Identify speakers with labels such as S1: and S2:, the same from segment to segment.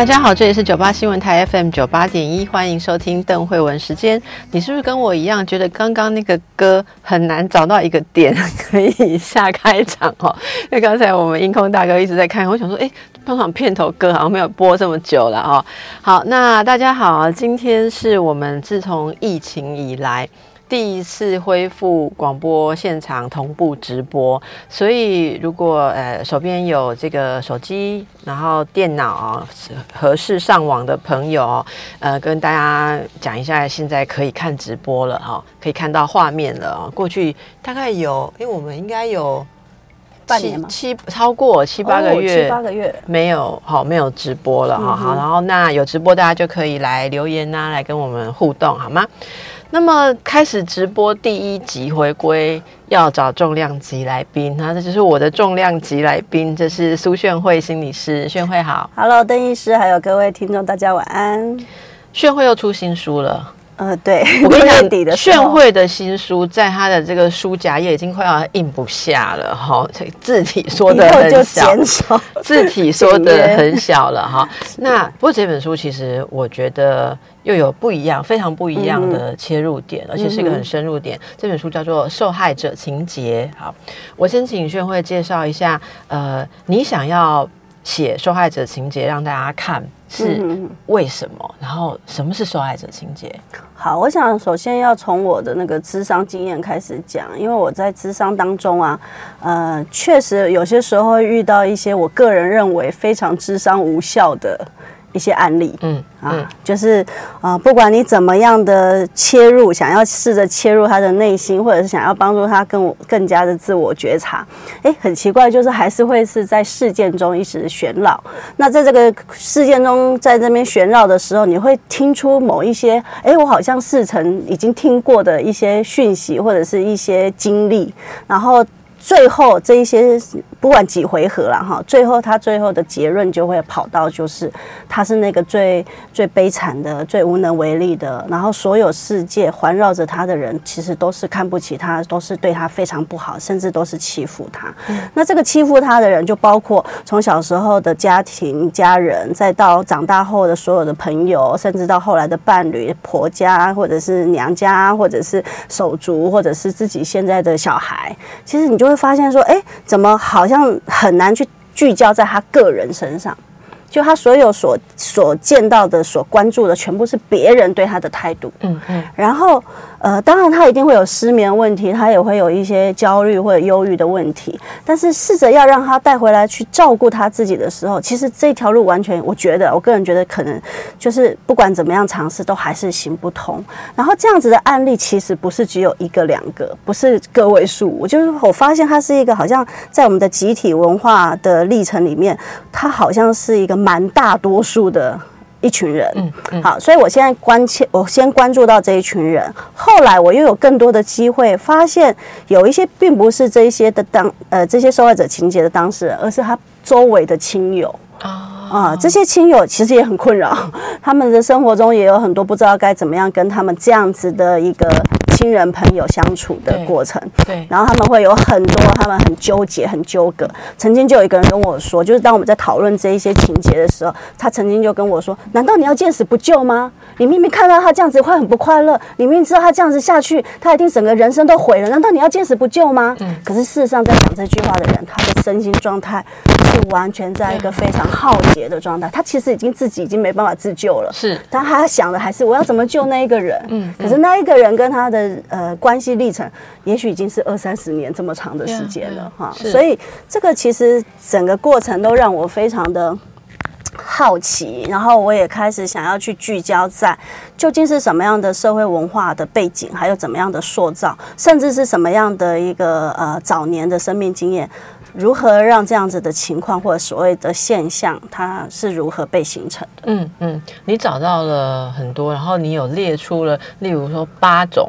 S1: 大家好，这里是九八新闻台 FM 九八点一，欢迎收听邓慧文时间。你是不是跟我一样，觉得刚刚那个歌很难找到一个点可以下开场哦？因为刚才我们音控大哥一直在看，我想说，哎，通常片头歌好像没有播这么久了哦。好，那大家好，今天是我们自从疫情以来。第一次恢复广播现场同步直播，所以如果呃手边有这个手机，然后电脑合适上网的朋友，呃，跟大家讲一下，现在可以看直播了哈，可以看到画面了。过去大概有，因为我们应该有
S2: 半年
S1: 七超过七八个月，
S2: 七八个月
S1: 没有好没有直播了哈。好，然后那有直播，大家就可以来留言呐，来跟我们互动好吗？那么开始直播第一集回归要找重量级来宾，那这就是我的重量级来宾，这是苏炫慧心理师，炫慧好
S2: ，Hello，邓医师，还有各位听众，大家晚安。
S1: 炫慧又出新书了。
S2: 呃，对，
S1: 我跟你讲，炫慧的新书在他的这个书夹页已经快要印不下了哈，字体缩的很小，字体缩的 很小了哈。那不过这本书其实我觉得又有不一样，非常不一样的切入点，而且是一个很深入点。这本书叫做《受害者情节》。好，我先请炫慧介绍一下，呃，你想要写受害者情节让大家看。是为什么？然后什么是受害者情节？
S2: 好，我想首先要从我的那个智商经验开始讲，因为我在智商当中啊，呃，确实有些时候会遇到一些我个人认为非常智商无效的。一些案例，嗯啊，就是啊，不管你怎么样的切入，想要试着切入他的内心，或者是想要帮助他更更加的自我觉察，哎，很奇怪，就是还是会是在事件中一直旋绕。那在这个事件中，在这边旋绕的时候，你会听出某一些，哎，我好像似曾已经听过的一些讯息，或者是一些经历，然后。最后这一些不管几回合了哈，最后他最后的结论就会跑到就是他是那个最最悲惨的、最无能为力的，然后所有世界环绕着他的人其实都是看不起他，都是对他非常不好，甚至都是欺负他。那这个欺负他的人就包括从小时候的家庭、家人，再到长大后的所有的朋友，甚至到后来的伴侣、婆家，或者是娘家，或者是手足，或者是自己现在的小孩。其实你就。会发现说，哎，怎么好像很难去聚焦在他个人身上？就他所有所所见到的、所关注的，全部是别人对他的态度。嗯嗯，然后。呃，当然他一定会有失眠问题，他也会有一些焦虑或者忧郁的问题。但是试着要让他带回来去照顾他自己的时候，其实这条路完全，我觉得，我个人觉得可能就是不管怎么样尝试，都还是行不通。然后这样子的案例其实不是只有一个两个，不是个位数。我就是我发现它是一个好像在我们的集体文化的历程里面，它好像是一个蛮大多数的。一群人，嗯，好，所以我现在关切，我先关注到这一群人。后来我又有更多的机会，发现有一些并不是这些的当，呃，这些受害者情节的当事人，而是他周围的亲友啊啊，这些亲友其实也很困扰，他们的生活中也有很多不知道该怎么样跟他们这样子的一个。亲人朋友相处的过程，对，然后他们会有很多，他们很纠结、很纠葛。曾经就有一个人跟我说，就是当我们在讨论这一些情节的时候，他曾经就跟我说：“难道你要见死不救吗？你明明看到他这样子会很不快乐，你明明知道他这样子下去，他一定整个人生都毁了。难道你要见死不救吗？”嗯。可是事实上，在讲这句话的人，他的身心状态是完全在一个非常浩劫的状态。他其实已经自己已经没办法自救了。
S1: 是。
S2: 但他想的还是我要怎么救那一个人。嗯。可是那一个人跟他的。呃，关系历程也许已经是二三十年这么长的时间了哈，所以这个其实整个过程都让我非常的好奇，然后我也开始想要去聚焦在究竟是什么样的社会文化的背景，还有怎么样的塑造，甚至是什么样的一个呃早年的生命经验。如何让这样子的情况或者所谓的现象，它是如何被形成的？
S1: 嗯嗯，你找到了很多，然后你有列出了，例如说八种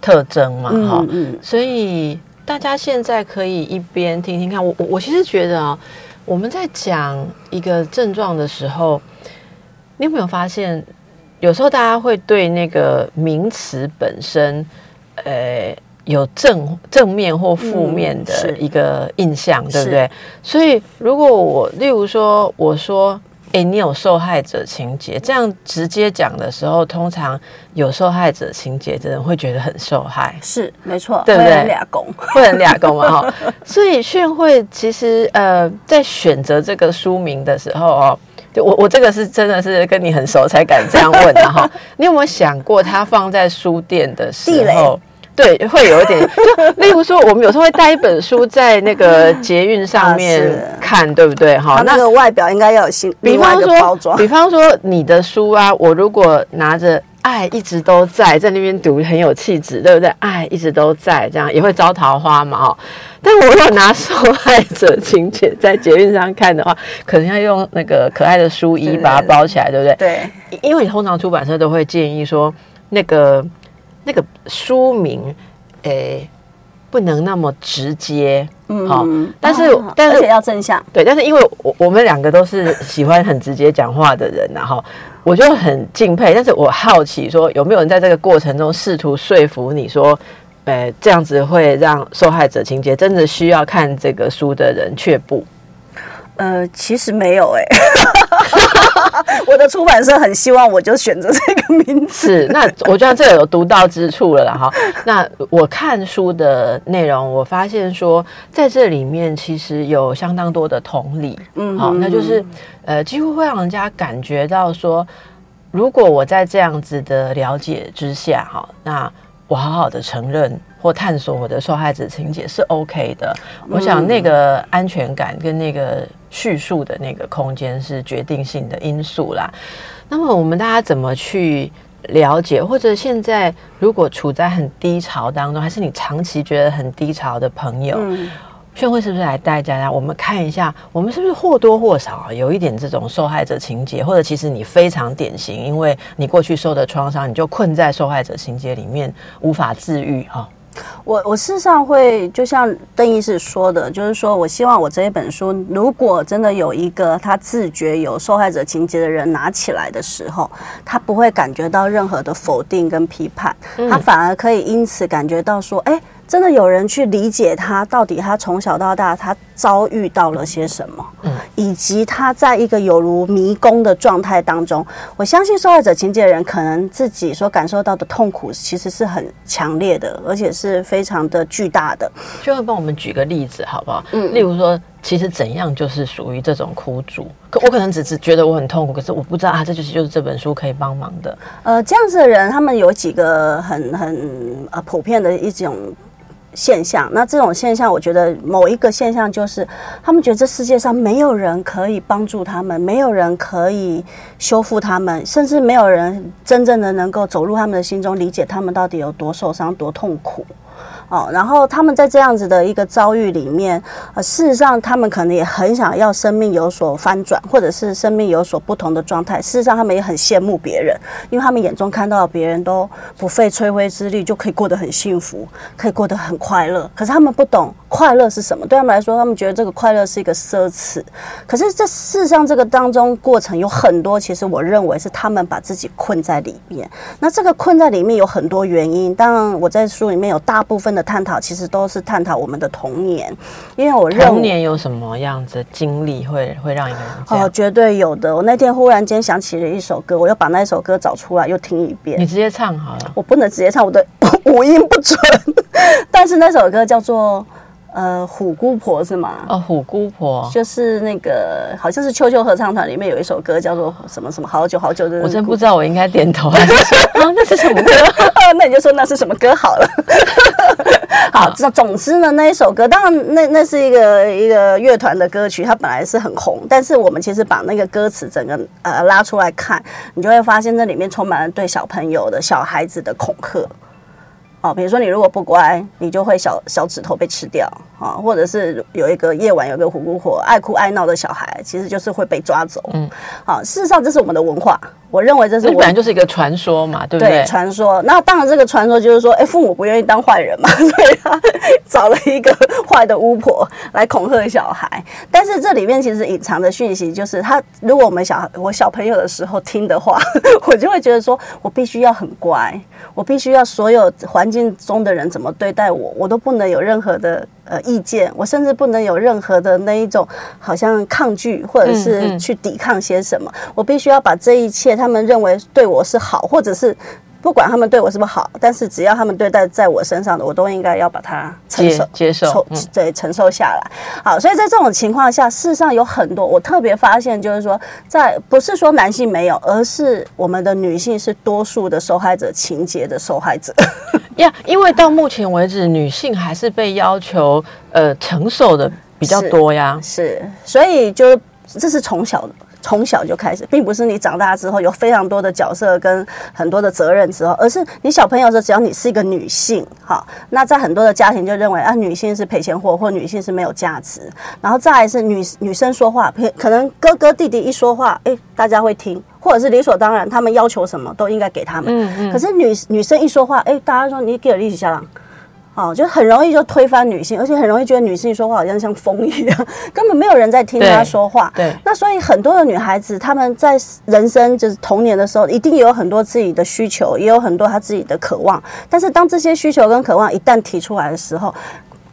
S1: 特征嘛，哈、
S2: 嗯嗯，
S1: 所以大家现在可以一边听听看。我我我其实觉得啊，我们在讲一个症状的时候，你有没有发现，有时候大家会对那个名词本身，呃，有正正面或负面的一个印象，对不
S2: 是
S1: 对？所以如果我，例如说，我说。哎，你有受害者情节，这样直接讲的时候，通常有受害者情节的人会觉得很受害。
S2: 是没错，
S1: 对不对
S2: 俩公，
S1: 会很俩公嘛哈，所以炫慧其实呃在选择这个书名的时候哦，就我我这个是真的是跟你很熟才敢这样问的哈。你有没有想过，它放在书店的时候？对，会有一点，就例如说，我们有时候会带一本书在那个捷运上
S2: 啊
S1: 面
S2: 是
S1: 看，对不对？哈，
S2: 那个外表应该要有新
S1: 比方说，比。方说你的书啊，我如果拿着“爱一直都在”在那边读，很有气质，对不对？爱一直都在，这样也会招桃花嘛，哦。但我如果拿受害者情节在捷运上看的话，可能要用那个可爱的书衣把它包起来，对不对？
S2: 对，
S1: 因为通常出版社都会建议说，那个那个书名，诶、不能那么直接，好
S2: 嗯，
S1: 但是
S2: 哦
S1: 但是
S2: 而且要正向，
S1: 对，但是因为我我们两个都是喜欢很直接讲话的人然后我就很敬佩。但是我好奇说，有没有人在这个过程中试图说服你说，呃，这样子会让受害者情节真的需要看这个书的人却步？
S2: 呃，其实没有哎、我的出版社很希望我就选择这个名字。
S1: 是，那我觉得这有独到之处了啦哈。那我看书的内容，我发现说，在这里面其实有相当多的同理，
S2: 嗯
S1: 好，那就是呃，几乎会让人家感觉到说，如果我在这样子的了解之下，哈，那我好好的承认或探索我的受害者情节是 OK 的。我想那个安全感跟那个叙述的那个空间是决定性的因素啦。那么我们大家怎么去了解，或者现在如果处在很低潮当中，还是你长期觉得很低潮的朋友，
S2: 嗯，
S1: 炫慧是不是来带大家我们看一下，我们是不是或多或少啊有一点这种受害者情节，或者其实你非常典型，因为你过去受的创伤，你就困在受害者情节里面无法治愈哈。
S2: 我我事实上会就像邓医师说的，就是说我希望我这一本书，如果真的有一个他自觉有受害者情节的人拿起来的时候，他不会感觉到任何的否定跟批判，他反而可以因此感觉到说，哎、真的有人去理解他，到底他从小到大他遭遇到了些什么，嗯以及他在一个有如迷宫的状态当中，我相信受害者情节的人可能自己所感受到的痛苦其实是很强烈的，而且是非常的巨大的。
S1: 就会帮我们举个例子好不好？嗯，例如说，其实怎样就是属于这种苦主，可我可能只是觉得我很痛苦，可是我不知道啊，这就是就是这本书可以帮忙的。
S2: 呃，这样子的人，他们有几个很很呃普遍的一种现象。那这种现象，我觉得某一个现象就是，他们觉得这世界上没有人可以帮助他们，没有人可以修复他们，甚至没有人真正的能够走入他们的心中，理解他们到底有多受伤、多痛苦。哦，然后他们在这样子的一个遭遇里面，呃，事实上他们可能也很想要生命有所翻转，或者是生命有所不同的状态。事实上，他们也很羡慕别人，因为他们眼中看到别人都不费吹灰之力就可以过得很幸福，可以过得很快乐。可是他们不懂快乐是什么，对他们来说，他们觉得这个快乐是一个奢侈。可是这事实上，这个当中过程有很多，其实我认为是他们把自己困在里面。那这个困在里面有很多原因，当然我在书里面有大部分的探讨，其实都是探讨我们的童年，因为我认
S1: 童。年有什么样子的经历会会让一个人这样？
S2: 哦，绝对有的。我那天忽然间想起了一首歌，我又把那首歌找出来，又听一遍
S1: 你。直接唱好了。
S2: 我不能直接唱，我的 五音不准。但是那首歌叫做呃虎姑婆是吗？
S1: 哦，虎姑婆，
S2: 就是那个好像是秋秋合唱团里面有一首歌叫做什么什么好久好久的，
S1: 我真不知道我应该点头还是说 啊，那是什么歌？
S2: 那你就说那是什么歌好了。好，这总之呢，那一首歌，当然那那是一个一个乐团的歌曲，它本来是很红，但是我们其实把那个歌词整个呃拉出来看，你就会发现那里面充满了对小朋友的小孩子的恐吓。哦，比如说你如果不乖，你就会小小指头被吃掉啊、或者是有一个夜晚有一个虎姑婆爱哭爱闹的小孩，其实就是会被抓走。嗯，好，事实上这是我们的文化，我认为这是
S1: 本来就是一个传说嘛，对不
S2: 对
S1: 对？
S2: 传说。那当然，这个传说就是说，哎，父母不愿意当坏人嘛，所以他找了一个坏的巫婆来恐吓小孩。但是这里面其实隐藏的讯息就是，他如果我们小孩我小朋友的时候听的话，我就会觉得说我必须要很乖，我必须要所有环境中的人怎么对待我，我都不能有任何的。呃，意见，我甚至不能有任何的那一种好像抗拒，或者
S1: 嗯
S2: 是
S1: 嗯
S2: 去抵抗些什么。我必须要把这一切他们认为对我是好，或者是不管他们对我是不是好，但是只要他们对待在我身上的，我都应该要把它承
S1: 接
S2: 受、
S1: 接受嗯
S2: 对承受下来。好，所以在这种情况下，事实上有很多我特别发现，就是说，在不是说男性没有，而是我们的女性是多数的受害者情节的受害者。
S1: 呀因为到目前为止，女性还是被要求呃承受的比较多呀。
S2: 是，所以就这是从小从小就开始，并不是你长大之后有非常多的角色跟很多的责任之后，而是你小朋友的时候，只要你是一个女性，好，那在很多的家庭就认为啊，女性是赔钱货，或女性是没有价值，然后再来是女女生说话，可可能哥哥弟弟一说话，哎，大家会听。或者是理所当然，他们要求什么都应该给他们。
S1: 嗯嗯
S2: 可是女女生一说话，哎，大家说你给我力气下浪，哦，就很容易就推翻女性，而且很容易觉得女性说话好像像风一样，根本没有人在听她说话。
S1: 对
S2: 那所以很多的女孩子，她们在人生就是童年的时候，一定也有很多自己的需求，也有很多她自己的渴望。但是当这些需求跟渴望一旦提出来的时候，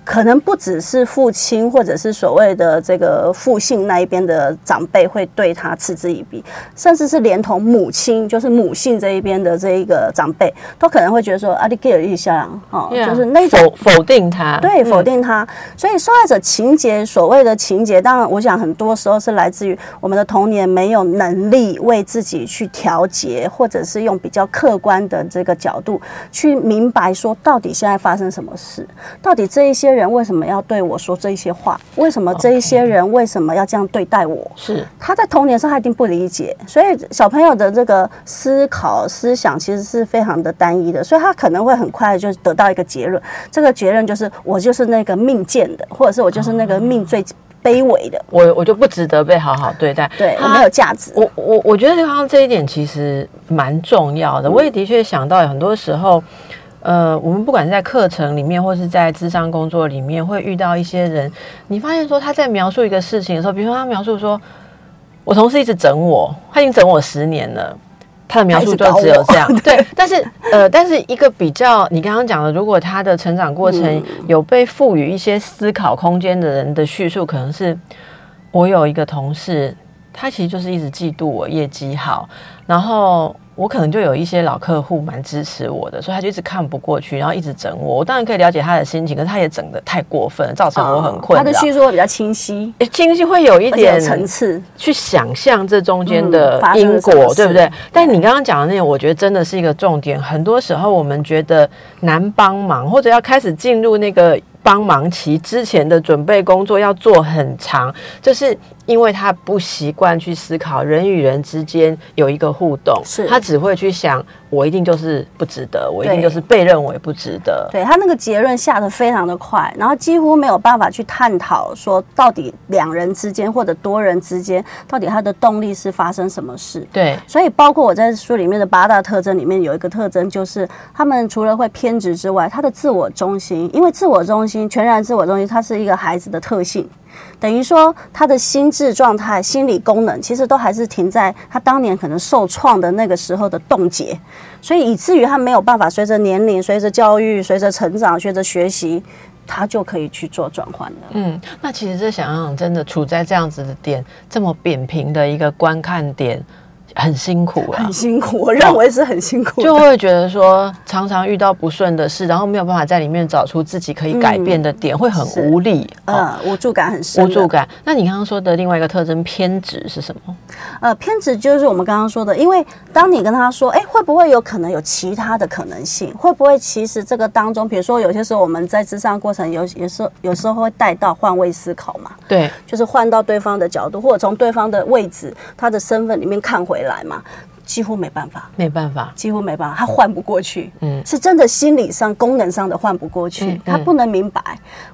S2: 可能不只是父亲或者是所谓的这个父姓那一边的长辈会对他嗤之以鼻，甚至是连同母亲，就是母性这一边的这一个长辈，都可能会觉得说啊，你给了一下哦，就是那种
S1: 否否定他，
S2: 对，否
S1: 嗯
S2: 定他。所以受害者情节，所谓的情节，当然，我想很多时候是来自于我们的童年没有能力为自己去调节，或者是用比较客观的这个角度去明白说，到底现在发生什么事，到底这一些人为什么要对我说这一些话，为什么这一些人为什么要这样对待我？
S1: 是
S2: 他在童年时候他一定不理解，所以小朋友的这个思考思想其实是非常的单一的，所以他可能会很快就得到一个结论，这个结论就是我就是那个命贱的，或者是我就是那个命最卑微的，
S1: 我我就不值得被好好对待。
S2: 对我没有价值。
S1: 我我我觉得刚刚这一点其实蛮重要的。我也的确想到，有很多时候，呃，我们不管是在课程里面，或是在智商工作里面，会遇到一些人，你发现说他在描述一个事情的时候，比如说他描述说，我同事一直整我，他已经整我十年了。他的描述就只有这样，对。但是，呃，但是一个比较，你刚刚讲的，如果他的成长过程有被赋予一些思考空间的人的叙述，可能是我有一个同事，他其实就是一直嫉妒我业绩好，然后我可能就有一些老客户蛮支持我的，所以他就一直看不过去，然后一直整我。我当然可以了解他的心情，可是他也整的太过分，造成我很困扰。
S2: 他的叙述会比较清晰，
S1: 诶清晰会有一点
S2: 层次。
S1: 去想象这中间的因果，对不对？但你刚刚讲的那个，我觉得真的是一个重点。很多时候我们觉得难帮忙，或者要开始进入那个帮忙期之前的准备工作要做很长，就是因为他不习惯去思考人与人之间有一个互动，
S2: 是。
S1: 他只会去想我一定就是不值得，我一定就是被认为不值得。
S2: 对他那个结论下得非常的快，然后几乎没有办法去探讨说到底两人之间或者多人之间，到底他的动力是发生什么事。
S1: 对，
S2: 所以，包括我在书里面的八大特征里面有一个特征，就是他们除了会偏执之外，他的自我中心，因为自我中心、全然自我中心，它是一个孩子的特性，等于说他的心智状态、心理功能，其实都还是停在他当年可能受创的那个时候的冻结，所以以至于他没有办法随着年龄、随着教育、随着成长、随着学习，他就可以去做转换了。
S1: 嗯，那其实这想想，真的处在这样子的点，这么扁平的一个观看点，很辛苦啊
S2: 很。辛苦，我认为是很辛苦的，
S1: 就会觉得说，常常遇到不顺的事，然后没有办法在里面找出自己可以改变的点，会很无力，哦
S2: 嗯，无助感很深，
S1: 无助。感。那你刚刚说的另外一个特征偏执是什么？
S2: 呃，偏执就是我们刚刚说的，因为当你跟他说，哎，会不会有可能有其他的可能性？会不会其实这个当中，比如说有些时候我们在智商过程有有时候有时候会带到换位思考嘛，
S1: 对，
S2: 就是换到对方的角度，或者从对方的位置、他的身份里面看回来嘛。几乎没办法，
S1: 没办法，
S2: 几乎没办法，他换不过去。
S1: 嗯
S2: 是真的心理上、功能上的换不过去
S1: 嗯，
S2: 他不能明白，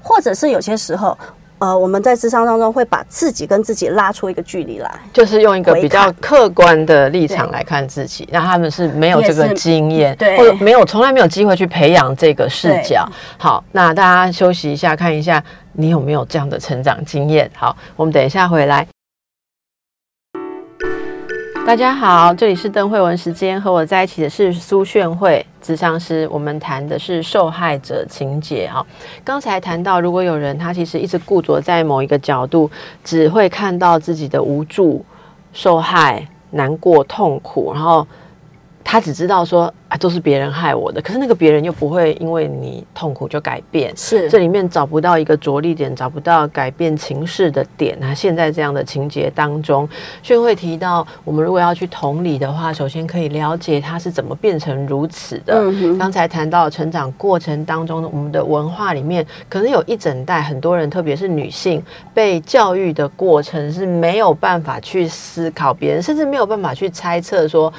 S2: 或者是有些时候，呃，我们在智商当中会把自己跟自己拉出一个距离来。
S1: 就是用一个比较客观的立场来看自己，那他们是没有这个经验，
S2: 对
S1: 或者没有从来没有机会去培养这个视角。好，那大家休息一下，看一下你有没有这样的成长经验。好，我们等一下回来。大家好，这里是邓慧文时间，和我在一起的是苏炫慧咨商师。我们谈的是受害者情节哈。刚才谈到，如果有人他其实一直固着在某一个角度，只会看到自己的无助、受害、难过、痛苦，然后他只知道说啊，都是别人害我的，可是那个别人又不会因为你痛苦就改变。
S2: 是
S1: 这里面找不到一个着力点，找不到改变情势的点。那现在这样的情节当中，炫会提到，我们如果要去同理的话，首先可以了解他是怎么变成如此的。
S2: 嗯
S1: 刚才谈到成长过程当中，我们的文化里面可能有一整代很多人，特别是女性，被教育的过程是没有办法去思考别人，甚至没有办法去猜测说，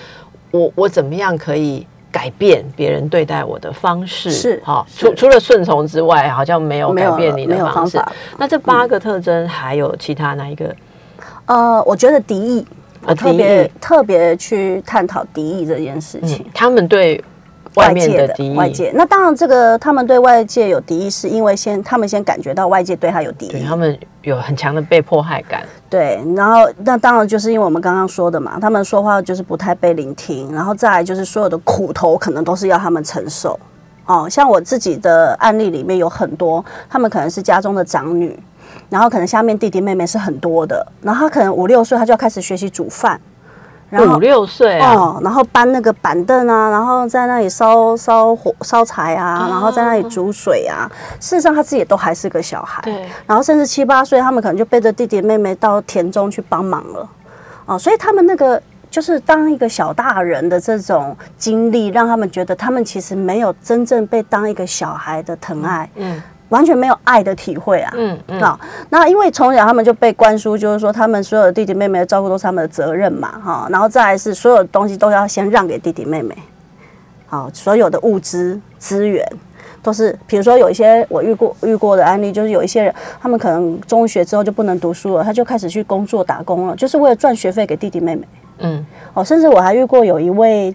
S1: 我我怎么样可以。改变别人对待我的方式
S2: 是
S1: 好，
S2: 是
S1: 除除了顺从之外，好像没有改变你的方式
S2: 方。
S1: 那这八个特征还有其他哪一个？
S2: 呃，我觉得敌意，我特别特别去探讨敌意这件事情
S1: 嗯。，他们对外面
S2: 界
S1: 的敌意，
S2: 外界，那当然，这个他们对外界有敌意，是因为先他们先感觉到外界对他有敌意，
S1: 对他们有很强的被迫害感。
S2: 对，然后那当然就是因为我们刚刚说的嘛，他们说话就是不太被聆听，然后再来就是所有的苦头可能都是要他们承受。哦，像我自己的案例里面有很多，他们可能是家中的长女，然后可能下面弟弟妹妹是很多的，然后他可能五六岁他就要开始学习煮饭，然后
S1: 五六岁啊，
S2: 哦，然后搬那个板凳啊，然后在那里烧烧火烧柴啊，然后在那里煮水啊。事实上，他自己都还是个小孩。
S1: 对，
S2: 然后甚至七八岁，他们可能就背着弟弟妹妹到田中去帮忙了。哦，所以他们那个就是当一个小大人的这种经历，让他们觉得他们其实没有真正被当一个小孩的疼爱，
S1: 嗯
S2: 完全没有爱的体会啊。
S1: 嗯嗯，
S2: 好，那因为从小他们就被灌输，就是说他们所有的弟弟妹妹的照顾都是他们的责任嘛，哈，然后再来是所有东西都要先让给弟弟妹妹，好，所有的物资资源都是，比如说有一些我遇过遇过的案例，就是有一些人，他们可能中学之后就不能读书了，他就开始去工作打工了，就是为了赚学费给弟弟妹妹。
S1: 嗯
S2: 哦，甚至我还遇过有一位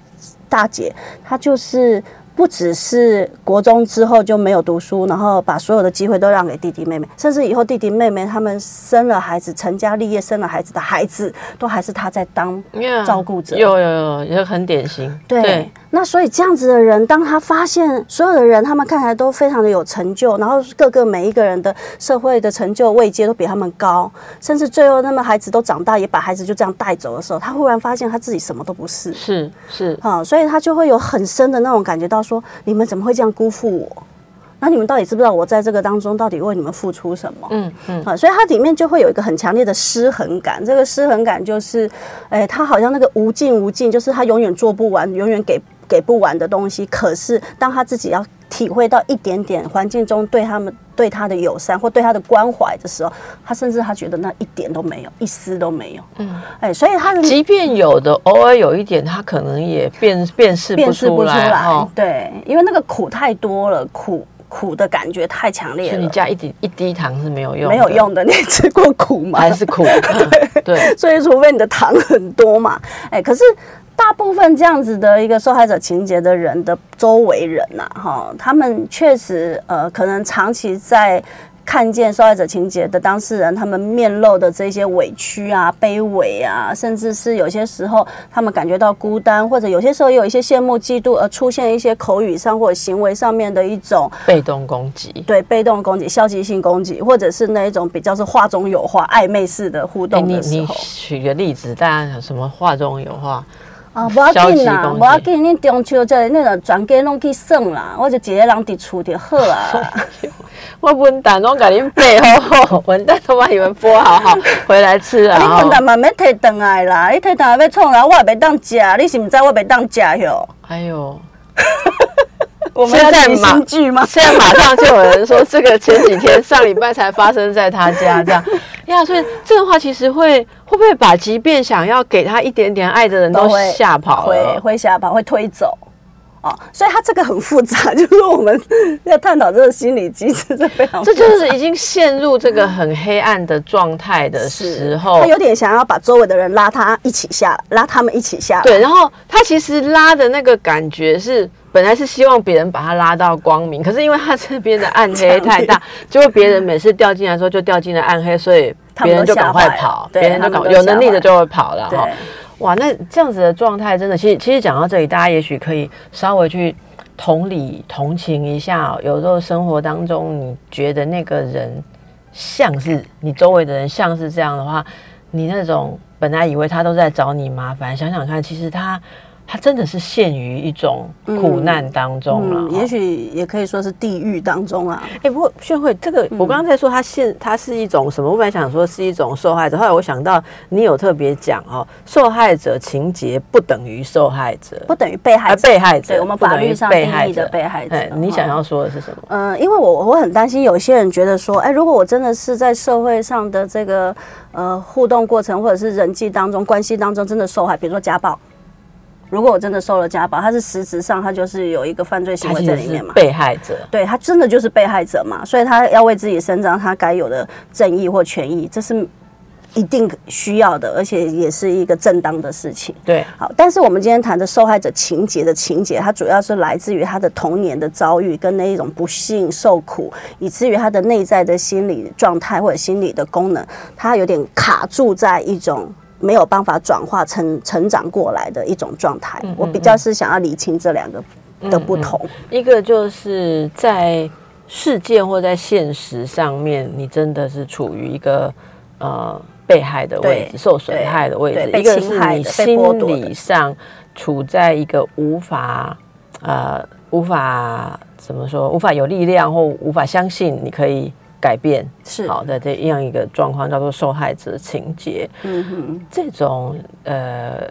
S2: 大姐，她就是不只是国中之后就没有读书，然后把所有的机会都让给弟弟妹妹，甚至以后弟弟妹妹他们生了孩子、成家立业、生了孩子的孩子，都还是他在当。照顾者
S1: 有有有，也很典型。
S2: 对，那所以这样子的人，当他发现所有的人他们看起来都非常的有成就，然后各个每一个人的社会的成就位阶都比他们高，甚至最后那么孩子都长大，也把孩子就这样带走的时候，他忽然发现他自己什么都不是。
S1: 是是，
S2: 啊、所以他就会有很深的那种感觉到说，你们怎么会这样辜负我？那你们到底知不知道我在这个当中到底为你们付出什么？
S1: 嗯嗯
S2: 啊，所以它里面就会有一个很强烈的失衡感。这个失衡感就是，哎、他好像那个无尽无尽，就是他永远做不完，永远给给不完的东西。可是当他自己要体会到一点点环境中对他们对他的友善或对他的关怀的时候，他甚至他觉得那一点都没有，一丝都没有。
S1: 嗯，
S2: 哎、所以他
S1: 即便有的偶尔有一点，他可能也辨辨识不
S2: 辨识不出
S1: 出来。
S2: 对，因为那个苦太多了，苦苦的感觉太强烈了，
S1: 所以你加一滴一滴糖是没有用，
S2: 没有，用的。你吃过苦吗？
S1: 还是苦。对，
S2: 所以除非你的糖很多嘛，哎，可是大部分这样子的一个受害者情节的人的周围人呐、哈，他们确实呃，可能长期在。看见受害者情节的当事人，他们面露的这些委屈啊、卑微啊，甚至是有些时候他们感觉到孤单，或者有些时候也有一些羡慕、嫉妒，而出现一些口语上或者行为上面的一种
S1: 被动攻击。
S2: 对被动攻击、消极性攻击，或者是那一种比较是话中有话、暧昧式的互
S1: 哎，
S2: 动
S1: 你你
S2: 的时候。
S1: 举个例子，大家有什么话中有话？
S2: 啊，无要紧啦，无要紧，恁中秋节恁就全家拢去耍啦，我就一个人伫厝就好啊。
S1: 我笨蛋，拢甲你背好好，文蛋都把你们剥好好 回来吃啊！
S2: 你
S1: 哈
S2: 混蛋嘛免摕回来啦，你摕回来要创啦，我也袂当食，你是毋知我袂当食哟。
S1: 哎呦，
S2: 我们要
S1: 在马
S2: 新剧吗？
S1: 现在马上就有人说，这个前几天上礼拜才发生在他家，这样 呀，所以这个话其实会会不会把即便想要给他一点点爱的人都吓跑
S2: 会
S1: 了？
S2: 会吓跑，会推走。哦，所以它这个很复杂，就是我们要探讨这个心理机制，这非常
S1: 这就是已经陷入这个很黑暗的状态的时候
S2: 他，有点想要把周围的人拉他一起下，拉他们一起下。
S1: 对，然后他其实拉的那个感觉是。本来是希望别人把他拉到光明，可是因为他这边的暗黑太大，结果别人每次掉进来之后就掉进了暗黑，所以别人就赶快跑，别人就赶有能力的就会跑了
S2: 对
S1: 哈。哇，那这样子的状态真的，其实其实讲到这里，大家也许可以稍微去同理同情一下、有时候生活当中，你觉得那个人像是你周围的人像是这样的话，你那种本来以为他都在找你麻烦，想想看，其实他他真的是陷于一种苦难当中了、
S2: 也许也可以说是地狱当中啊。
S1: 哎、不过炫慧，这个
S2: 嗯
S1: 我刚刚在说，他现他是一种什么？我本来想说是一种受害者，后来我想到你有特别讲哦，受害者情节不等于受害者，
S2: 不等于被害
S1: 啊，
S2: 者。
S1: 被害者，
S2: 对我们法律上定义的被害者
S1: 哎你
S2: 哦
S1: 想要说的是什么？
S2: 嗯，因为我我很担心有些人觉得说，哎，如果我真的是在社会上的这个呃互动过程或者是人际当中关系当中真的受害，比如说家暴，如果我真的受了家暴，他是实质上他就是有一个犯罪行为在里面嘛，
S1: 被害者，
S2: 对他真的就是被害者嘛，所以他要为自己伸张他该有的正义或权益，这是一定需要的，而且也是一个正当的事情。
S1: 对，
S2: 好，但是我们今天谈的受害者情节的情节，它主要是来自于他的童年的遭遇跟那一种不幸受苦，以至于他的内在的心理状态或者心理的功能，他有点卡住在一种。没有办法转化成成长过来的一种状态，我比较是想要理清这两个的不同。
S1: 一个就是在事件或在现实上面，你真的是处于一个呃被害的位置、受损害的位置；一个是心理上处在一个无法呃无法怎么说，无法有力量或无法相信你可以改变
S2: 是
S1: 好的这样一个状况，叫做受害者情节。
S2: 嗯哼，
S1: 这种呃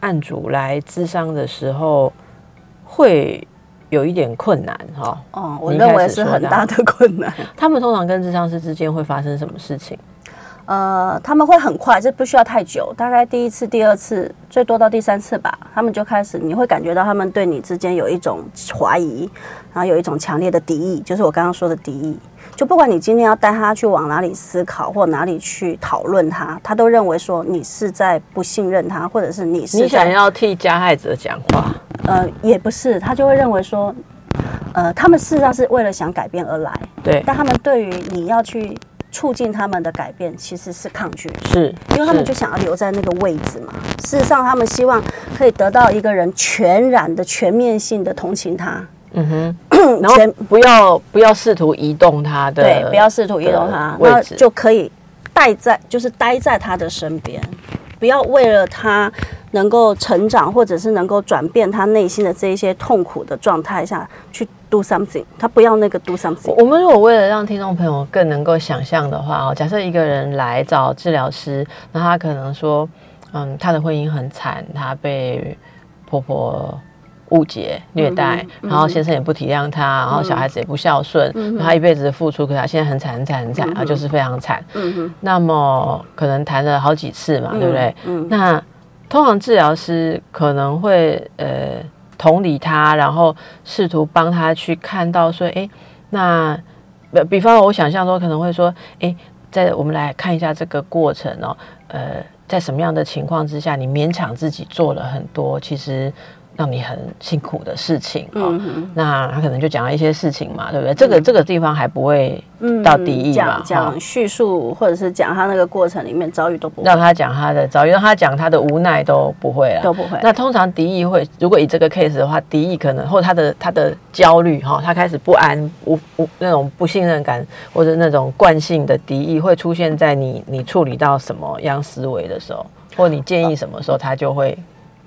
S1: 案主来咨商的时候，会有一点困难哈。
S2: 哦，我认为是很大的困难。
S1: 他们通常跟智商师之间会发生什么事情？
S2: 呃，他们会很快，这不需要太久，大概第一次、第二次，最多到第三次吧，他们就开始，你会感觉到他们对你之间有一种怀疑，然后有一种强烈的敌意，就是我刚刚说的敌意。就不管你今天要带他去往哪里思考，或哪里去讨论他，他都认为说你是在不信任他，或者是你是
S1: 你想要替加害者讲话，
S2: 呃，也不是，他就会认为说，呃，他们事实上是为了想改变而来，
S1: 对，
S2: 但他们对于你要去促进他们的改变，其实是抗拒。
S1: 是，
S2: 因为他们就想要留在那个位置嘛。事实上，他们希望可以得到一个人全然的、全面性的同情他，
S1: 嗯哼，然后
S2: 全
S1: 不要不要试图移动他的，
S2: 对，不要试图移动他那就可以待在，就是待在他的身边，不要为了他能够成长，或者是能够转变他内心的这一些痛苦的状态下去 do something，他不要那个 do something。
S1: 我们如果为了让听众朋友更能够想象的话哦，假设一个人来找治疗师，那他可能说，嗯，他的婚姻很惨，他被婆婆误解、虐待，然后先生也不体谅他，然后小孩子也不孝顺，然后他一辈子的付出，可是他现在很惨、很惨、很惨，他就是非常惨。
S2: 嗯哼，
S1: 那么可能谈了好几次嘛，对不对？
S2: 嗯
S1: 那通常治疗师可能会呃同理他，然后试图帮他去看到说，哎，那比比方我想象说可能会说，哎，在我们来看一下这个过程哦，呃，在什么样的情况之下，你勉强自己做了很多，其实。让你很辛苦的事情哦，
S2: 嗯。
S1: 那他可能就讲了一些事情嘛，对不对？这个这个地方还不会到敌意嘛，
S2: 讲讲叙述或者是讲他那个过程里面遭遇都不会。
S1: 让他讲他的遭遇，让他讲他的无奈都不会了，
S2: 都不会。
S1: 那通常敌意会，如果以这个 case 的话，敌意可能或他的他的焦虑哈，他开始不安、无无那种不信任感，或者那种惯性的敌意，会出现在你你处理到什么样思维的时候，或你建议什么时候，他就会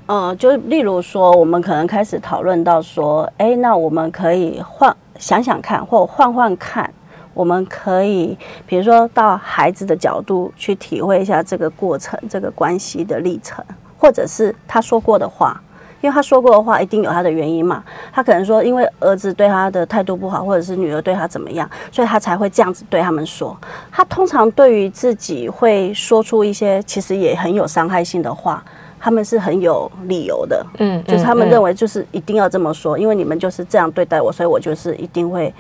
S2: 呃，就例如说，我们可能开始讨论到说，哎，那我们可以换想想看，或换换看，我们可以比如说到孩子的角度去体会一下这个过程、这个关系的历程，或者是他说过的话。因为他说过的话一定有他的原因嘛。他可能说，因为儿子对他的态度不好，或者是女儿对他怎么样，所以他才会这样子对他们说。他通常对于自己会说出一些其实也很有伤害性的话。他们是很有理由的，嗯，就是他们认为就是一定要这么说，因为你们就是这样对待我，所以我就是一定会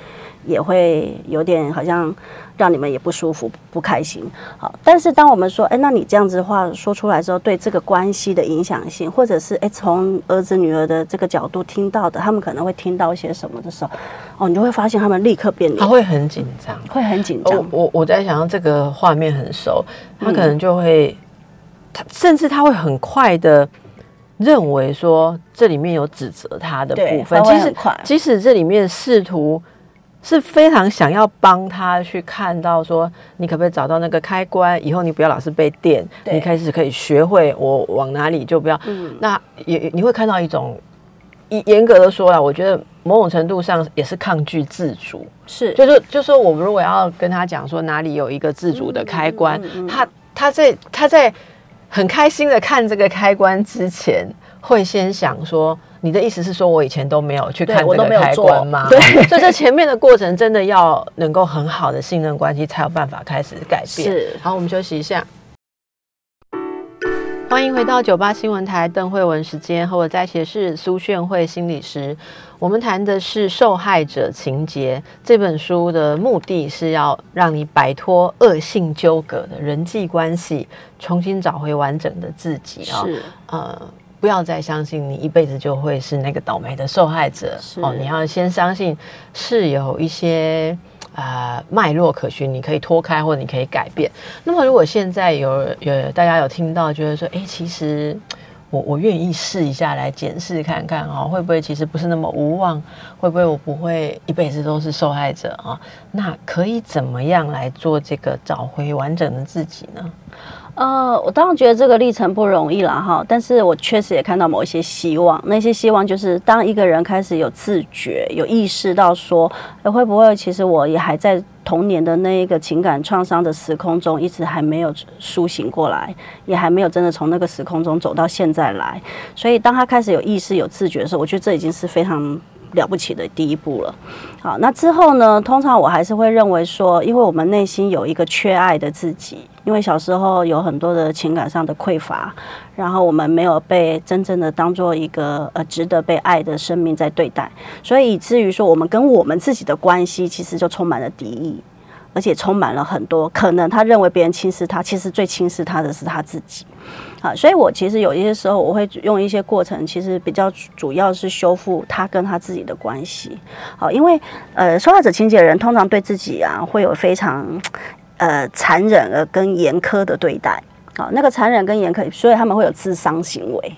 S2: 也会有点好像让你们也不舒服、不开心。好，但是当我们说，哎，那你这样子的话说出来之后，对这个关系的影响性，或者是哎从儿子女儿的这个角度听到的，他们可能会听到一些什么的时候，哦，你就会发现他们立刻变脸，
S1: 他会很紧张，
S2: 会很紧张。
S1: 我我在想，这个画面很熟，他可能就会。他甚至他会很快的认为说这里面有指责他的部分，
S2: 其实
S1: 即使这里面试图是非常想要帮他去看到说你可不可以找到那个开关，以后你不要老是被电，你开始可以学会我往哪里就不要。嗯。那也你会看到一种严严格的说啦，我觉得某种程度上也是抗拒自主，
S2: 是。
S1: 就是就说我们如果要跟他讲说哪里有一个自主的开关，他他在他在。很开心的看这个开关之前，会先想说：“你的意思是说我以前都没有去看这个开关吗？”
S2: 对，
S1: 所以这前面的过程真的要能够很好的信任关系，才有办法开始改变。
S2: 是，
S1: 好，我们休息一下。欢迎回到九八新闻台邓慧文时间，和我在一起的是苏炫慧心理师。我们谈的是受害者情节这本书的目的是要让你摆脱恶性纠葛的人际关系，重新找回完整的自己啊！
S2: 是
S1: 呃，不要再相信你一辈子就会是那个倒霉的受害者哦，你要先相信是有一些。啊，脉络可循，你可以脱开，或者你可以改变。那么，如果现在有有大家有听到，觉得说，哎，其实我我愿意试一下来检视看看啊，会不会其实不是那么无望？会不会我不会一辈子都是受害者啊？那可以怎么样来做这个找回完整的自己呢？
S2: 呃，我当然觉得这个历程不容易了哈，但是我确实也看到某一些希望。那些希望就是当一个人开始有自觉、有意识到说，会不会其实我也还在童年的那一个情感创伤的时空中，一直还没有苏醒过来，也还没有真的从那个时空中走到现在来。所以当他开始有意识、有自觉的时候，我觉得这已经是非常。了不起的第一步了，好，那之后呢？通常我还是会认为说，因为我们内心有一个缺爱的自己，因为小时候有很多的情感上的匮乏，然后我们没有被真正的当做一个呃值得被爱的生命在对待，所以以至于说，我们跟我们自己的关系其实就充满了敌意，而且充满了很多可能他认为别人轻视他，其实最轻视他的是他自己。啊，所以我其实有一些时候，我会用一些过程，其实比较主要是修复他跟他自己的关系。好，因为呃，受害者情节的人通常对自己啊会有非常呃残忍而跟严苛的对待。好，那个残忍跟严苛，所以他们会有自伤行为。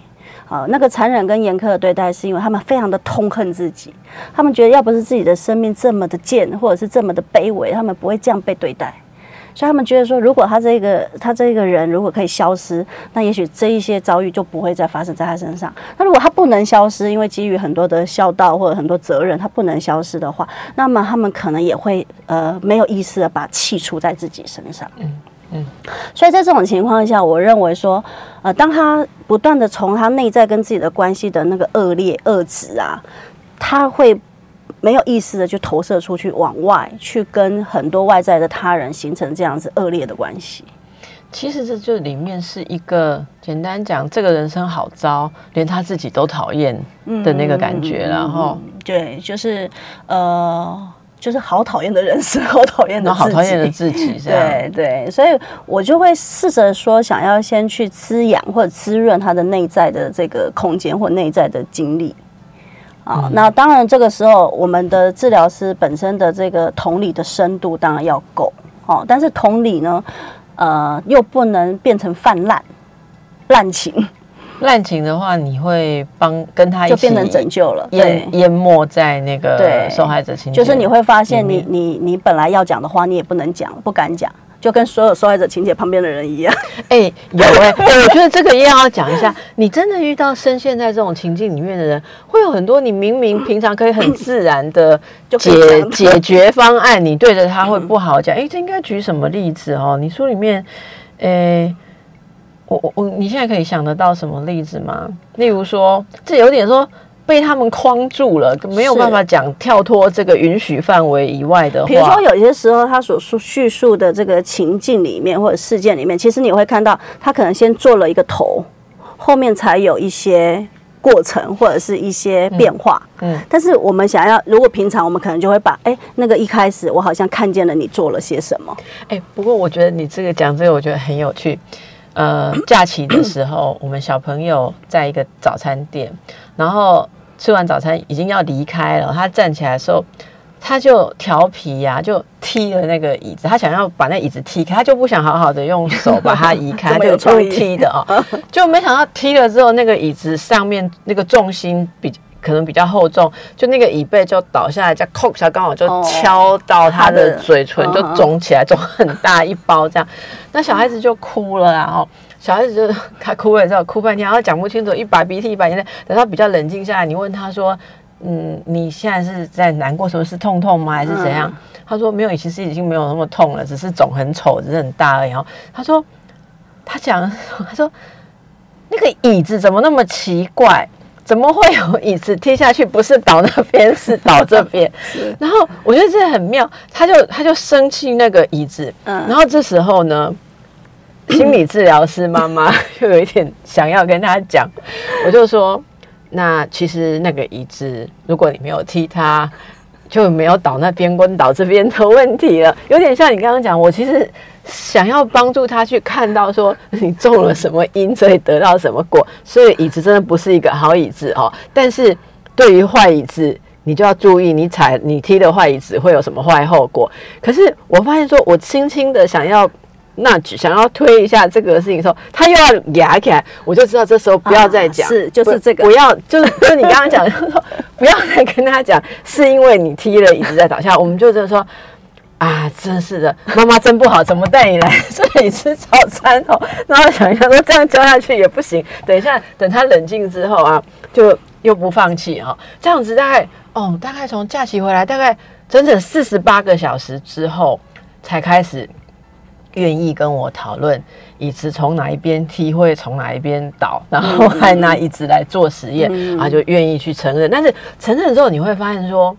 S2: 好，那个残忍跟严苛的对待，是因为他们非常的痛恨自己，他们觉得要不是自己的生命这么的贱，或者是这么的卑微，他们不会这样被对待。所以他们觉得说，如果他这个他这个人如果可以消失，那也许这一些遭遇就不会再发生在他身上。那如果他不能消失，因为基于很多的孝道或者很多责任，他不能消失的话，那么他们可能也会呃没有意识的把气出在自己身上。嗯嗯。所以在这种情况下，我认为说，呃，当他不断的从他内在跟自己的关系的那个恶劣恶质啊，他会。没有意识的就投射出去，往外去跟很多外在的他人形成这样子恶劣的关系。
S1: 其实这就里面是一个简单讲，这个人生好糟，连他自己都讨厌的那个感觉。然后，
S2: 对，就是呃，就是好讨厌的人生，好讨厌的
S1: 好讨厌的自己。
S2: 对对，所以我就会试着说，想要先去滋养或者滋润他的内在的这个空间或内在的经历。啊，那当然，这个时候我们的治疗师本身的这个同理的深度当然要够，哦，但是同理呢，呃，又不能变成泛滥滥情，
S1: 滥情的话，你会帮跟他一起
S2: 就变成拯救了，
S1: 淹淹没在那个受害者情
S2: 就是你会发现，你你你本来要讲的话，你也不能讲，不敢讲。就跟所有受害者情节旁边的人一样，
S1: 哎，有哎，我觉得这个也要讲一下。你真的遇到深陷在这种情境里面的人，会有很多你明明平常可以很自然的 解解 决方案，你对着他会不好讲。哎，这应该举什么例子哦？你书里面，哎，我我我，你现在可以想得到什么例子吗？例如说，这有点说被他们框住了，没有办法讲跳脱这个允许范围以外的话。
S2: 比如说，有些时候他所述叙述的这个情境里面或者事件里面，其实你会看到他可能先做了一个头，后面才有一些过程或者是一些变化。嗯，但是我们想要，如果平常我们可能就会把，哎，那个一开始我好像看见了你做了些什么。
S1: 哎，不过我觉得你这个讲这个，我觉得很有趣。呃，假期的时候，我们小朋友在一个早餐店，然后吃完早餐已经要离开了。他站起来的时候，他就调皮呀，就踢了那个椅子。他想要把那椅子踢开，他就不想好好的用手把它移开，就故意踢的哦。就没想到踢了之后，那个椅子上面那个重心比。可能比较厚重，就那个椅背就倒下来，再扣一下，刚好就敲到他的嘴唇，就肿起来，肿很大一包这样。那小孩子就哭了，然后小孩子就他哭了之后哭半天，然后讲不清楚，一把鼻涕一把眼泪。等他比较冷静下来，你问他说：“嗯，你现在是在难过，什么是痛痛吗，还是怎样？”他说：“没有，其实已经没有那么痛了，只是肿很丑，只是很大而已。”他说：“他讲，他说那个椅子怎么那么奇怪？”怎么会有椅子踢下去？不是倒那边，是倒这边。然后我觉得这很妙，他就他就生气那个椅子。嗯。然后这时候呢，心理治疗师妈妈 又有一点想要跟他讲，我就说：那其实那个椅子，如果你没有踢它，就没有倒那边跟倒这边的问题了。有点像你刚刚讲，我其实。想要帮助他去看到说你种了什么因，所以得到什么果。所以椅子真的不是一个好椅子哦。但是对于坏椅子，你就要注意，你踩你踢的坏椅子会有什么坏后果。可是我发现说，我轻轻的想要那想要推一下这个事情的时候，他又要压起来，我就知道这时候不要再讲，
S2: 是就是这个，
S1: 不要就是就你刚刚讲说不要再跟他讲，是因为你踢了椅子在倒下，我们就是说。啊，真是的，妈妈真不好，怎么带你来 这里吃早餐哦？然后想一想，说这样教下去也不行。等一下，等他冷静之后啊，就又不放弃哈。这样子大概哦，大概从假期回来，大概整整四十八个小时之后，才开始愿意跟我讨论椅子从哪一边踢会从哪一边倒，然后还拿椅子来做实验啊，就愿意去承认。但是承认之后，你会发现说。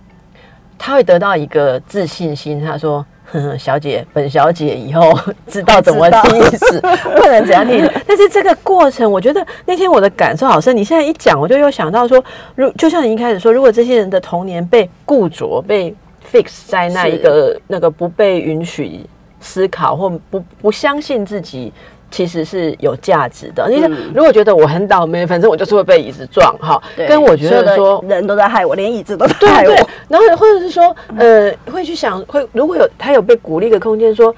S1: 他会得到一个自信心。他说：“呵呵，小姐，本小姐以后知道怎么踢死，不能怎样踢。但是这个过程，我觉得那天我的感受好深。你现在一讲，我就又想到说，如就像你一开始说，如果这些人的童年被固着、被 fix 在那一个那个不被允许思考或不不相信自己。”其实是有价值的。你如果觉得我很倒霉，反正我就是会被椅子撞哈。跟我觉得说
S2: 人都在害我，连椅子都在 害我。
S1: 然后或者是说，呃，会去想，会如果有他有被鼓励的空间，说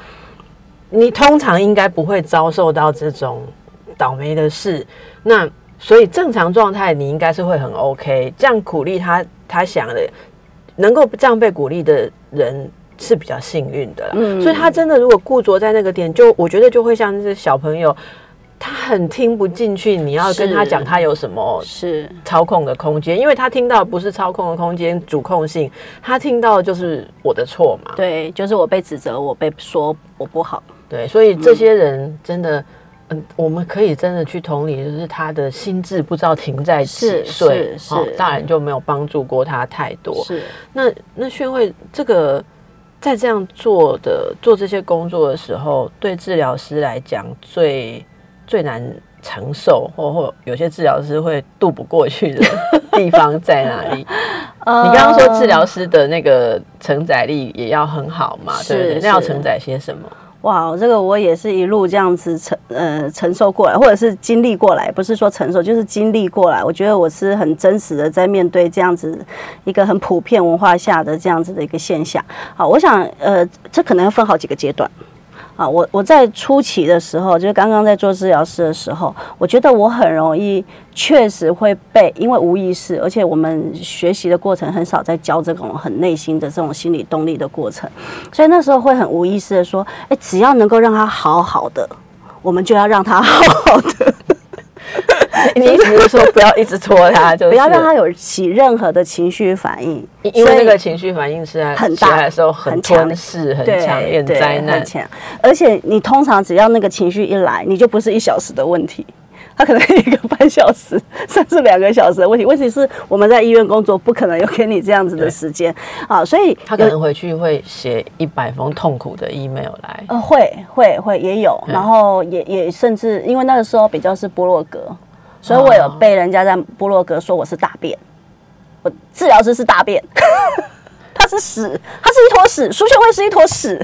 S1: 你通常应该不会遭受到这种倒霉的事。那所以正常状态你应该是会很 OK。这样鼓励他，他想的能够这样被鼓励的人。是比较幸运的，所以他真的如果固着在那个点，就我觉得就会像是小朋友，他很听不进去。你要跟他讲他有什么
S2: 是
S1: 操控的空间，因为他听到不是操控的空间，主控性，他听到就是我的错嘛。
S2: 对，就是我被指责，我被说我不好。
S1: 对，所以这些人真的，嗯，我们可以真的去同理，就是他的心智不知道停在几岁，是大人就没有帮助过他太多。
S2: 是，
S1: 那那宣慧这个。在这样做的做这些工作的时候，对治疗师来讲最最难承受，或或有些治疗师会渡不过去的地方在哪里？你刚刚说治疗师的那个承载力也要很好嘛？对，那要承载些什么？
S2: 哇，这个我也是一路这样子承呃承受过来，或者是经历过来，不是说承受，就是经历过来。我觉得我是很真实的在面对这样子一个很普遍文化下的这样子的一个现象。好，我想呃，这可能要分好几个阶段。啊，我我在初期的时候，就是刚刚在做治疗师的时候，我觉得我很容易，确实会被，因为无意识，而且我们学习的过程很少在教这种很内心的这种心理动力的过程，所以那时候会很无意识的说，哎，只要能够让他好好的，我们就要让他好好的。
S1: 你意思是说不要一直拖他，就是
S2: 不要让他有起任何的情绪反应，
S1: 因为那个情绪反应是在
S2: 很大
S1: 的时候很强势、很强烈、灾难。
S2: 而且你通常只要那个情绪一来，你就不是一小时的问题。他可能 一个半小时，甚至两个小时的问题。问题是我们在医院工作，不可能有给你这样子的时间啊，所以
S1: 他可能回去会写一百封痛苦的 email 来。
S2: 呃，会会会也有，然后也也甚至因为那个时候比较是波洛格，所以我有被人家在部落格说我是大便，我治疗师是大便。是屎，它是一坨屎，苏秀慧是一坨屎，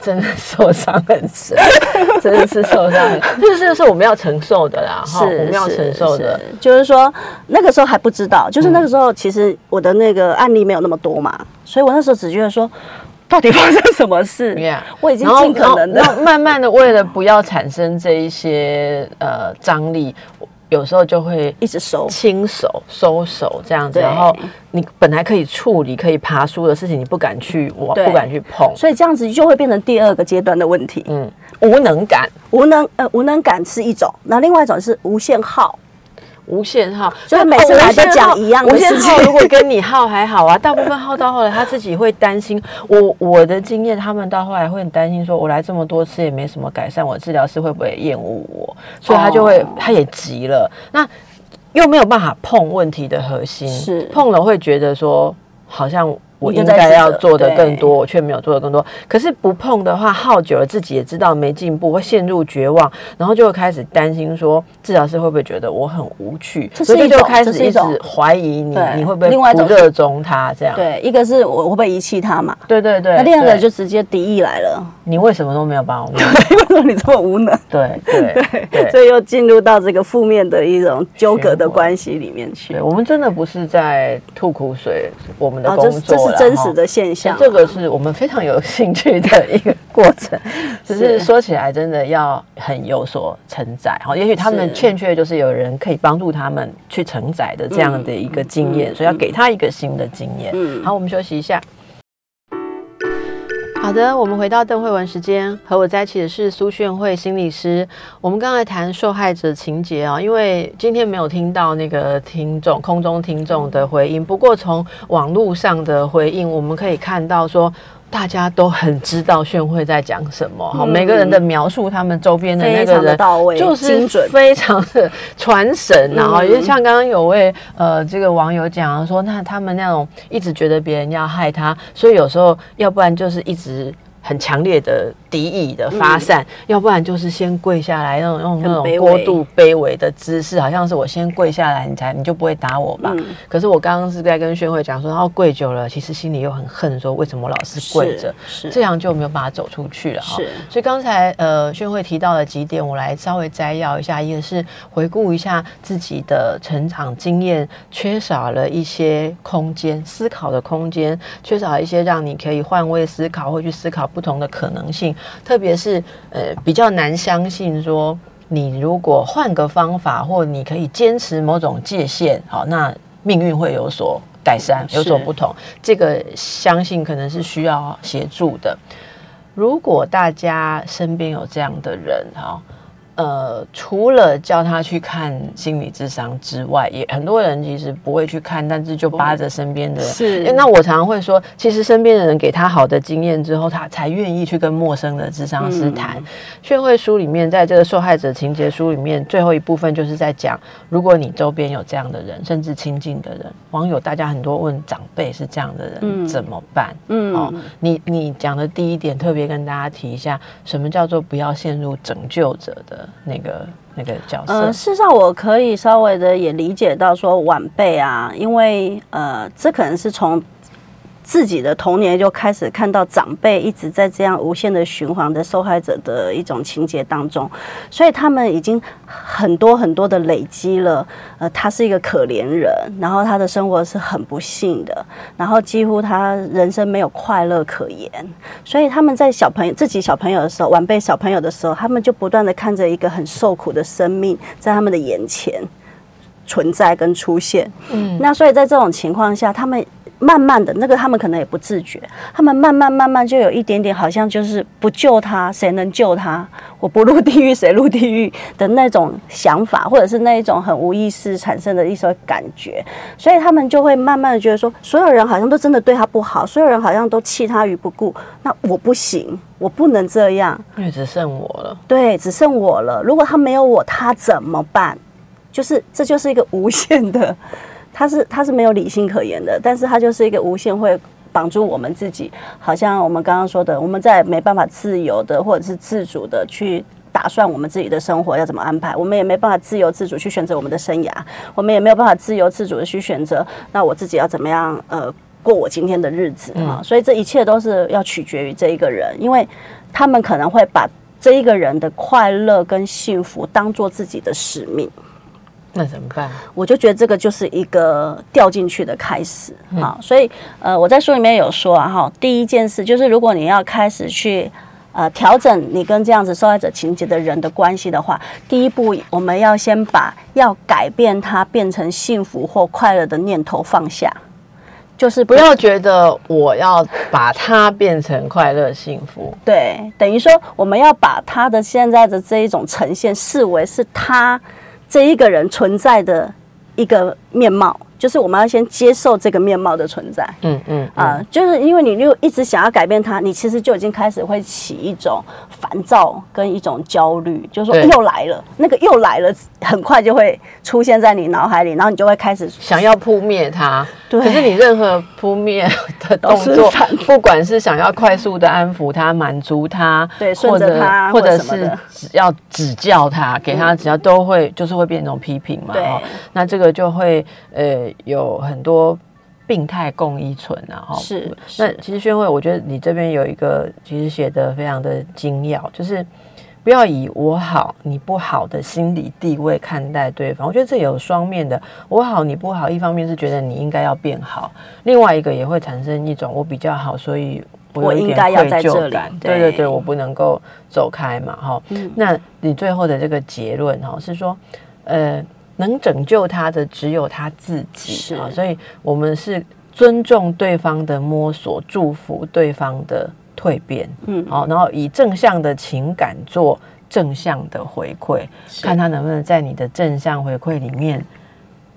S1: 真的受伤很深，真的是受伤，这是是我们要承受的啦，是我们要承受的。
S2: 就是说那个时候还不知道，就是那个时候其实我的那个案例没有那么多嘛，所以我那时候只觉得说，到底发生什么事？我已经尽可能的，
S1: 慢慢的为了不要产生这一些呃张力。有时候就会
S2: 一直收
S1: 轻手收手这样子，然后你本来可以处理、可以爬书的事情，你不敢去，我不敢去碰，
S2: 所以这样子就会变成第二个阶段的问题。
S1: 嗯，无能感，
S2: 无能呃无能感是一种，那另外一种是无限耗。
S1: 无限号，
S2: 所以每次来都讲一样的事
S1: 情。如果跟你耗还好啊，大部分耗到后来，他自己会担心。我我的经验，他们到后来会很担心，说我来这么多次也没什么改善，我治疗师会不会厌恶我？所以他就会，他也急了。那又没有办法碰问题的核心，
S2: 是
S1: 碰了会觉得说好像。我应该要做的更多，我却没有做的更多。可是不碰的话，耗久了自己也知道没进步，会陷入绝望，然后就会开始担心说，治疗师会不会觉得我很无趣？
S2: 所以
S1: 就开始一直怀疑你，你会不会不热衷他这样？
S2: 对，一个是我会不会遗弃他嘛？
S1: 对对对。
S2: 那第二个就直接敌意来了，
S1: 你为什么都没有帮我？
S2: 对为什么你这么无能？
S1: 对 对对，
S2: 所以又进入到这个负面的一种纠葛的关系里面去。
S1: 我们真的不是在吐苦水，我们的工作
S2: 真实的现象。
S1: 这个是我们非常有 兴趣的一个过程，只是说起来真的要很有所承载哈。也许他们欠缺就是有人可以帮助他们去承载的这样的一个经验，所以要给他一个新的经验。好，我们休息一下。好的，我们回到邓慧文时间，和我在一起的是苏炫慧心理师。我们刚才谈受害者情节啊，因为今天没有听到那个听众空中听众的回应，不过从网络上的回应，我们可以看到说。大家都很知道炫慧在讲什么，哈，每个人的描述，他们周边的那个人就是非常的传神，然后就像刚刚有位呃这个网友讲说，那他们那种一直觉得别人要害他，所以有时候要不然就是一直。很强烈的敌意的发散，要不然就是先跪下来，用用那种过度卑微的姿势，好像是我先跪下来，你才你就不会打我吧？可是我刚刚是在跟宣慧讲说，然后跪久了，其实心里又很恨，说为什么老是跪着？是这样就没有办法走出去了哈。所以刚才呃，宣慧提到了几点，我来稍微摘要一下。一个是回顾一下自己的成长经验，缺少了一些空间思考的空间，缺少一些让你可以换位思考或去思考。不同的可能性，特别是呃比较难相信说，你如果换个方法，或你可以坚持某种界限，好，那命运会有所改善，有所不同。这个相信可能是需要协助的。如果大家身边有这样的人，哈。呃，除了叫他去看心理智商之外，也很多人其实不会去看，但是就扒着身边的人。
S2: 是。
S1: 那我常常会说，其实身边的人给他好的经验之后，他才愿意去跟陌生的智商师谈。训会书里面，在这个受害者情节书里面，最后一部分就是在讲，如果你周边有这样的人，甚至亲近的人，网友大家很多问长辈是这样的人怎么办？嗯。哦，你你讲的第一点，特别跟大家提一下，什么叫做不要陷入拯救者的。那个那个角色，呃，
S2: 事实上我可以稍微的也理解到说晚辈啊，因为呃，这可能是从。自己的童年就开始看到长辈一直在这样无限的循环的受害者的一种情节当中，所以他们已经很多很多的累积了。呃，他是一个可怜人，然后他的生活是很不幸的，然后几乎他人生没有快乐可言。所以他们在小朋友自己小朋友的时候，晚辈小朋友的时候，他们就不断的看着一个很受苦的生命在他们的眼前存在跟出现。嗯，那所以在这种情况下，他们。慢慢的那个他们可能也不自觉，他们慢慢慢慢就有一点点好像就是不救他谁能救他？我不入地狱谁入地狱的那种想法，或者是那一种很无意识产生的一种感觉，所以他们就会慢慢的觉得说，所有人好像都真的对他不好，所有人好像都弃他于不顾，那我不行，我不能这样，
S1: 因为只剩我了。
S2: 对，只剩我了。如果他没有我，他怎么办？就是这就是一个无限的。它是它是没有理性可言的，但是它就是一个无限会绑住我们自己，好像我们刚刚说的，我们在没办法自由的或者是自主的去打算我们自己的生活要怎么安排，我们也没办法自由自主去选择我们的生涯，我们也没有办法自由自主的去选择，那我自己要怎么样呃过我今天的日子啊？所以这一切都是要取决于这一个人，因为他们可能会把这一个人的快乐跟幸福当做自己的使命。
S1: 那怎么办？
S2: 我就觉得这个就是一个掉进去的开始啊，所以呃，我在书里面有说啊，哈，第一件事就是，如果你要开始去呃调整你跟这样子受害者情节的人的关系的话，第一步我们要先把要改变他变成幸福或快乐的念头放下，就是
S1: 不要觉得我要把他变成快乐幸福，
S2: 对，等于说我们要把他的现在的这一种呈现视为是他。这一个人存在的一个面貌。就是我们要先接受这个面貌的存在，嗯嗯啊，就是因为你又一直想要改变它，你其实就已经开始会起一种烦躁跟一种焦虑，就是说又来了，那个又来了，很快就会出现在你脑海里，然后你就会开始
S1: 想要扑灭它。对，可是你任何扑灭的动作，不管是想要快速的安抚他、满足他，
S2: 对，顺着他，
S1: 或者是只要指教他，给他只要都会就是会变成批评嘛。对，那这个就会呃。有很多病态共依存啊，哈，
S2: 是。
S1: 那其实宣慧，我觉得你这边有一个其实写的非常的精要，就是不要以我好你不好的心理地位看待对方。我觉得这有双面的，我好你不好，一方面是觉得你应该要变好，另外一个也会产生一种我比较好，所以我应该要在这里。对对对，我不能够走开嘛，哈。那你最后的这个结论哈是说，呃。能拯救他的只有他自己啊，所以我们是尊重对方的摸索，祝福对方的蜕变，嗯，好，然后以正向的情感做正向的回馈，看他能不能在你的正向回馈里面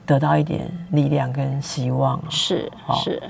S1: 得到一点力量跟希望，
S2: 是是。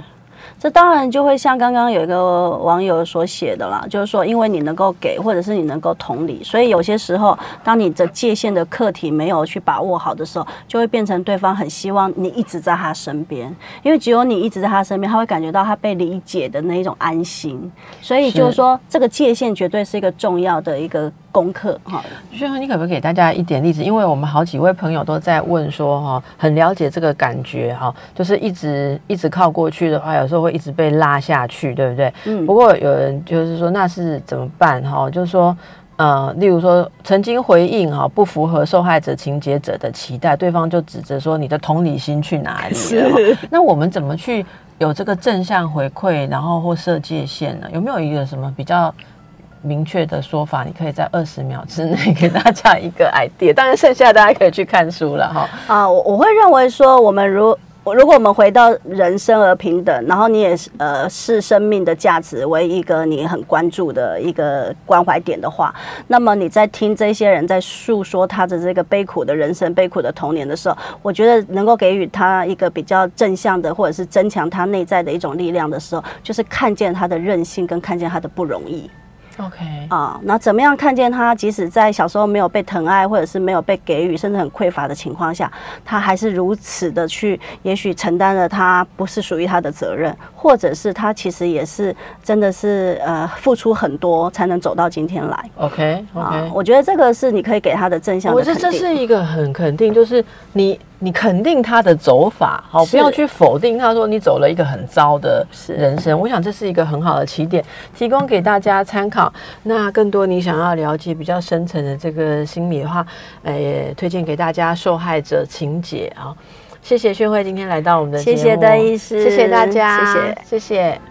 S2: 这当然就会像刚刚有一个网友所写的啦，就是说，因为你能够给，或者是你能够同理，所以有些时候，当你的界限的课题没有去把握好的时候，就会变成对方很希望你一直在他身边，因为只有你一直在他身边，他会感觉到他被理解的那一种安心。所以就是说，这个界限绝对是一个重要的一个。功课哈，
S1: 轩哥，你可不可以给大家一点例子？因为我们好几位朋友都在问说哈，很了解这个感觉哈，就是一直一直靠过去的话，有时候会一直被拉下去，对不对？嗯。不过有人就是说，那是怎么办哈？就是说，呃，例如说曾经回应哈，不符合受害者情节者的期待，对方就指责说你的同理心去哪里了？那我们怎么去有这个正向回馈，然后或设界限呢？有没有一个什么比较？明确的说法，你可以在二十秒之内给大家一个 idea，当然剩下大家可以去看书了哈。
S2: 啊，我我会认为说，我们如如果我们回到人生而平等，然后你也是呃视生命的价值为一个你很关注的一个关怀点的话，那么你在听这些人在诉说他的这个悲苦的人生、悲苦的童年的时候，我觉得能够给予他一个比较正向的，或者是增强他内在的一种力量的时候，就是看见他的韧性，跟看见他的不容易。
S1: OK
S2: 啊，那怎么样看见他？即使在小时候没有被疼爱，或者是没有被给予，甚至很匮乏的情况下，他还是如此的去，也许承担了他不是属于他的责任，或者是他其实也是真的是呃付出很多才能走到今天来。
S1: OK OK，
S2: 我觉得这个是你可以给他的正向。
S1: 我觉得这是一个很肯定，就是你。你肯定他的走法，好，不要去否定他说你走了一个很糟的人生。我想这是一个很好的起点，提供给大家参考。那更多你想要了解比较深层的这个心理的话，呃，推荐给大家受害者情节啊。谢谢宣慧今天来到我们的
S2: 节目，谢谢邓医师，
S1: 谢谢大家，
S2: 谢谢，
S1: 谢谢。